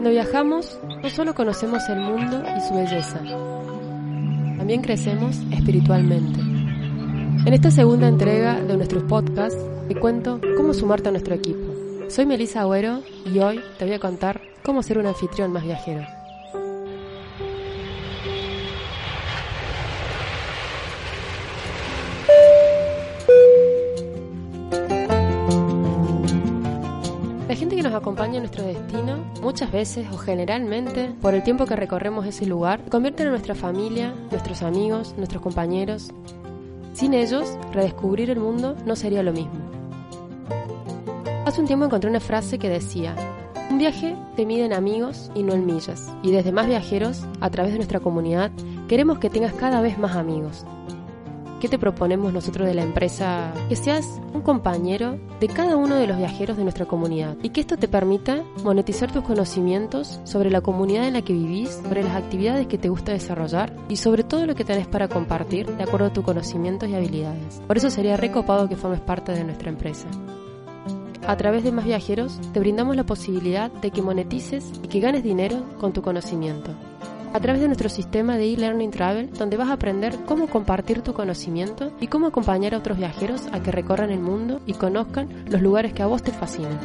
Cuando viajamos, no solo conocemos el mundo y su belleza, también crecemos espiritualmente. En esta segunda entrega de nuestros podcasts, te cuento cómo sumarte a nuestro equipo. Soy Melissa Agüero y hoy te voy a contar cómo ser un anfitrión más viajero. La gente que nos acompaña en nuestro destino, muchas veces o generalmente, por el tiempo que recorremos ese lugar, convierten en nuestra familia, nuestros amigos, nuestros compañeros. Sin ellos, redescubrir el mundo no sería lo mismo. Hace un tiempo encontré una frase que decía, un viaje te mide en amigos y no en millas, y desde más viajeros, a través de nuestra comunidad, queremos que tengas cada vez más amigos. ¿Qué te proponemos nosotros de la empresa? Que seas un compañero de cada uno de los viajeros de nuestra comunidad y que esto te permita monetizar tus conocimientos sobre la comunidad en la que vivís, sobre las actividades que te gusta desarrollar y sobre todo lo que tenés para compartir de acuerdo a tus conocimientos y habilidades. Por eso sería recopado que formes parte de nuestra empresa. A través de más viajeros te brindamos la posibilidad de que monetices y que ganes dinero con tu conocimiento a través de nuestro sistema de e-learning travel, donde vas a aprender cómo compartir tu conocimiento y cómo acompañar a otros viajeros a que recorran el mundo y conozcan los lugares que a vos te fascinan.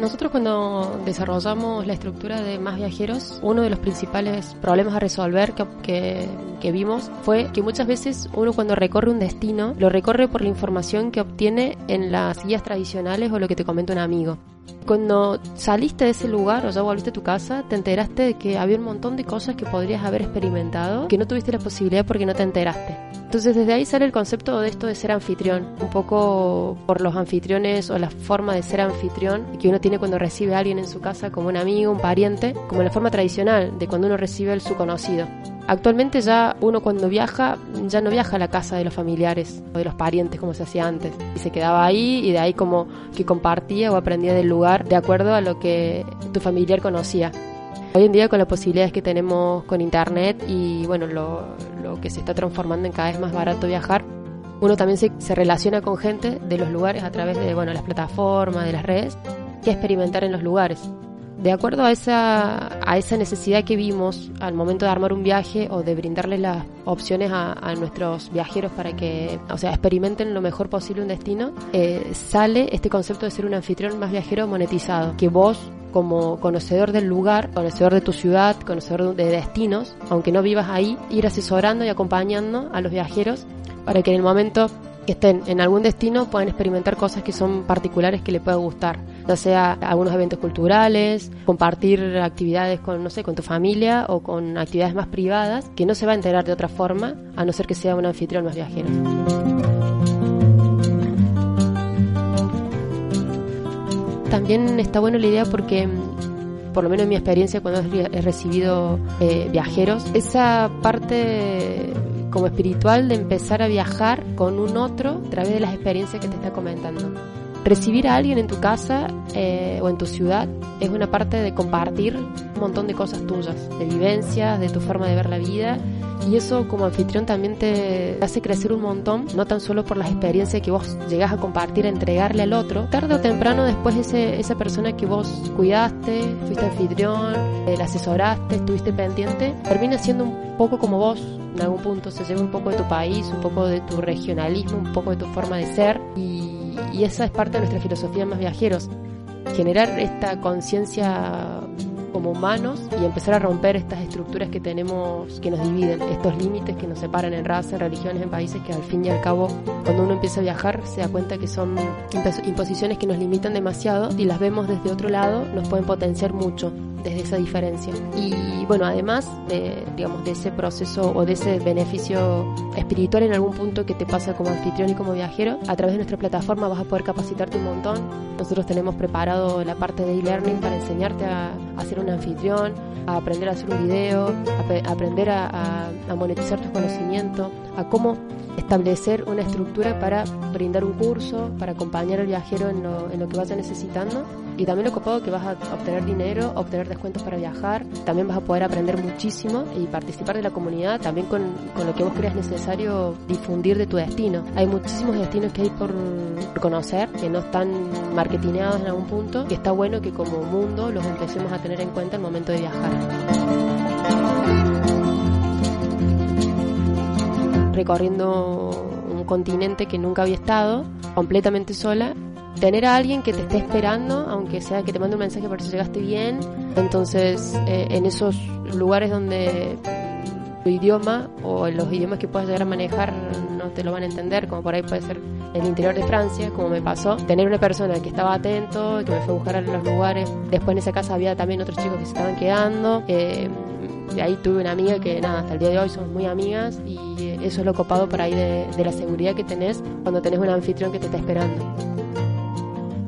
Nosotros cuando desarrollamos la estructura de más viajeros, uno de los principales problemas a resolver que, que, que, vimos fue que muchas veces uno cuando recorre un destino lo recorre por la información que obtiene en las guías tradicionales o lo que te comenta un amigo. Cuando saliste de ese lugar o ya volviste a tu casa, te enteraste de que había un montón de cosas que podrías haber experimentado que no tuviste la posibilidad porque no te enteraste. Entonces desde ahí sale el concepto de esto de ser anfitrión, un poco por los anfitriones o la forma de ser anfitrión que uno tiene cuando recibe a alguien en su casa como un amigo, un pariente, como la forma tradicional de cuando uno recibe a su conocido. Actualmente ya uno cuando viaja, ya no viaja a la casa de los familiares o de los parientes como se hacía antes. Y se quedaba ahí y de ahí como que compartía o aprendía del lugar de acuerdo a lo que tu familiar conocía. Hoy en día con las posibilidades que tenemos con internet y bueno, lo, lo que se está transformando en cada vez más barato viajar, uno también se, se relaciona con gente de los lugares a través de bueno, las plataformas, de las redes, que experimentar en los lugares. De acuerdo a esa, a esa necesidad que vimos al momento de armar un viaje o de brindarles las opciones a, a nuestros viajeros para que, o sea, experimenten lo mejor posible un destino, eh, sale este concepto de ser un anfitrión más viajero monetizado, que vos como conocedor del lugar, conocedor de tu ciudad, conocedor de destinos, aunque no vivas ahí, ir asesorando y acompañando a los viajeros para que en el momento que estén en algún destino puedan experimentar cosas que son particulares que le puedan gustar, ya sea algunos eventos culturales, compartir actividades con, no sé, con tu familia o con actividades más privadas que no se va a enterar de otra forma a no ser que sea un anfitrión más viajero. También está bueno la idea porque por lo menos en mi experiencia cuando he recibido eh, viajeros, esa parte como espiritual de empezar a viajar con un otro a través de las experiencias que te está comentando. Recibir a alguien en tu casa eh, o en tu ciudad es una parte de compartir un montón de cosas tuyas, de vivencias, de tu forma de ver la vida. Y eso como anfitrión también te hace crecer un montón, no tan solo por las experiencias que vos llegás a compartir, a entregarle al otro. Tarde o temprano después ese, esa persona que vos cuidaste, fuiste anfitrión, eh, la asesoraste, estuviste pendiente, termina siendo un poco como vos en algún punto, se lleva un poco de tu país, un poco de tu regionalismo, un poco de tu forma de ser. Y, y esa es parte de nuestra filosofía más viajeros. Generar esta conciencia como humanos y empezar a romper estas estructuras que tenemos, que nos dividen, estos límites que nos separan en razas, en religiones, en países, que al fin y al cabo, cuando uno empieza a viajar, se da cuenta que son imposiciones que nos limitan demasiado y las vemos desde otro lado, nos pueden potenciar mucho. Desde esa diferencia. Y bueno, además de, digamos, de ese proceso o de ese beneficio espiritual en algún punto que te pasa como anfitrión y como viajero, a través de nuestra plataforma vas a poder capacitarte un montón. Nosotros tenemos preparado la parte de e-learning para enseñarte a, a ser un anfitrión, a aprender a hacer un video, a, aprender a, a monetizar tus conocimientos, a cómo establecer una estructura para brindar un curso, para acompañar al viajero en lo, en lo que vaya necesitando. Y también lo copado que vas a obtener dinero, obtener descuentos para viajar, también vas a poder aprender muchísimo y participar de la comunidad, también con, con lo que vos creas necesario difundir de tu destino. Hay muchísimos destinos que hay por conocer, que no están marketineados en algún punto, y está bueno que como mundo los empecemos a tener en cuenta al momento de viajar. recorriendo un continente que nunca había estado, completamente sola, tener a alguien que te esté esperando, aunque sea que te mande un mensaje para si llegaste bien. Entonces, eh, en esos lugares donde tu idioma o los idiomas que puedas llegar a manejar no te lo van a entender, como por ahí puede ser el interior de Francia, como me pasó, tener una persona que estaba atento, que me fue a buscar a los lugares. Después en esa casa había también otros chicos que se estaban quedando. Eh, de ahí tuve una amiga que nada, hasta el día de hoy somos muy amigas y eso es lo copado por ahí de, la seguridad que tenés cuando tenés un anfitrión que te está esperando.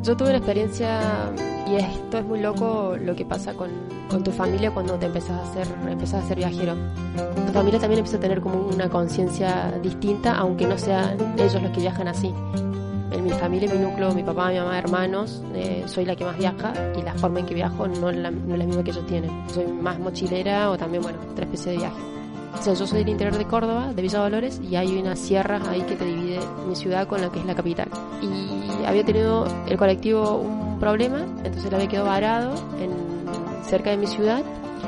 Yo tuve una experiencia y esto es muy loco lo que pasa con, con tu familia cuando te empezás a hacer, empezás a ser viajero. Tu familia también empieza a tener como una conciencia distinta, aunque no sean ellos los que viajan así en mi familia, mi núcleo, mi papá, mi mamá, hermanos, eh, soy la que más viaja y la forma en que viajo no es la, misma que ellos tienen. Soy más mochilera o también, bueno, otra especie de viaje. O sea, yo soy del interior de Córdoba, de Villa Dolores, y hay una sierra ahí que te divide mi ciudad con la que es la capital. Y había tenido el colectivo un problema, entonces lo había quedado varado en, cerca de mi ciudad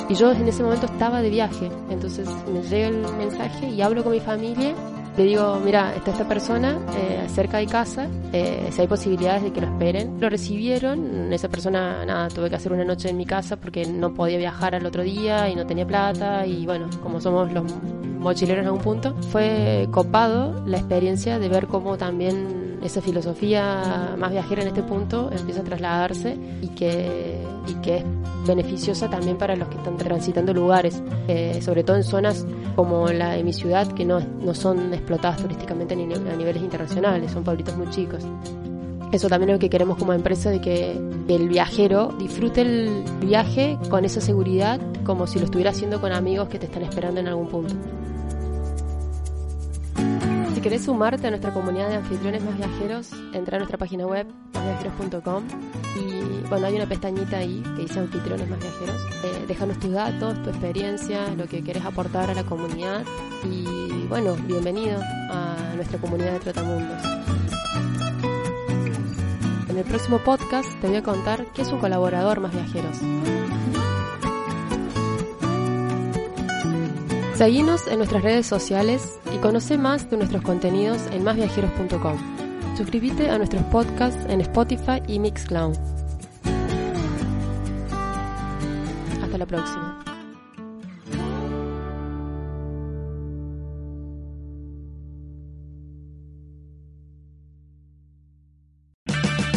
y yo en ese momento estaba de viaje, entonces me llega el mensaje y hablo con mi familia le digo, mira, está esta persona eh, cerca de casa, eh, si hay posibilidades de que lo esperen. Lo recibieron, esa persona, nada, tuve que hacer una noche en mi casa porque no podía viajar al otro día y no tenía plata y bueno, como somos los mochileros en algún punto, fue copado la experiencia de ver cómo también esa filosofía más viajera en este punto empieza a trasladarse y que, y que es beneficiosa también para los que están transitando lugares, eh, sobre todo en zonas como la de mi ciudad, que no, no son explotadas turísticamente a niveles internacionales, son pueblitos muy chicos. Eso también es lo que queremos como empresa, de que el viajero disfrute el viaje con esa seguridad como si lo estuviera haciendo con amigos que te están esperando en algún punto. Querés sumarte a nuestra comunidad de anfitriones más viajeros, entra a nuestra página web másviajeros.com y bueno, hay una pestañita ahí que dice anfitriones más viajeros. Eh, déjanos tus datos, tu experiencia, lo que querés aportar a la comunidad y bueno, bienvenido a nuestra comunidad de Trotamundos. En el próximo podcast te voy a contar qué es un colaborador más viajeros. Seguinos en nuestras redes sociales y conoce más de nuestros contenidos en másviajeros.com. Suscríbete a nuestros podcasts en Spotify y Mixcloud. Hasta la próxima.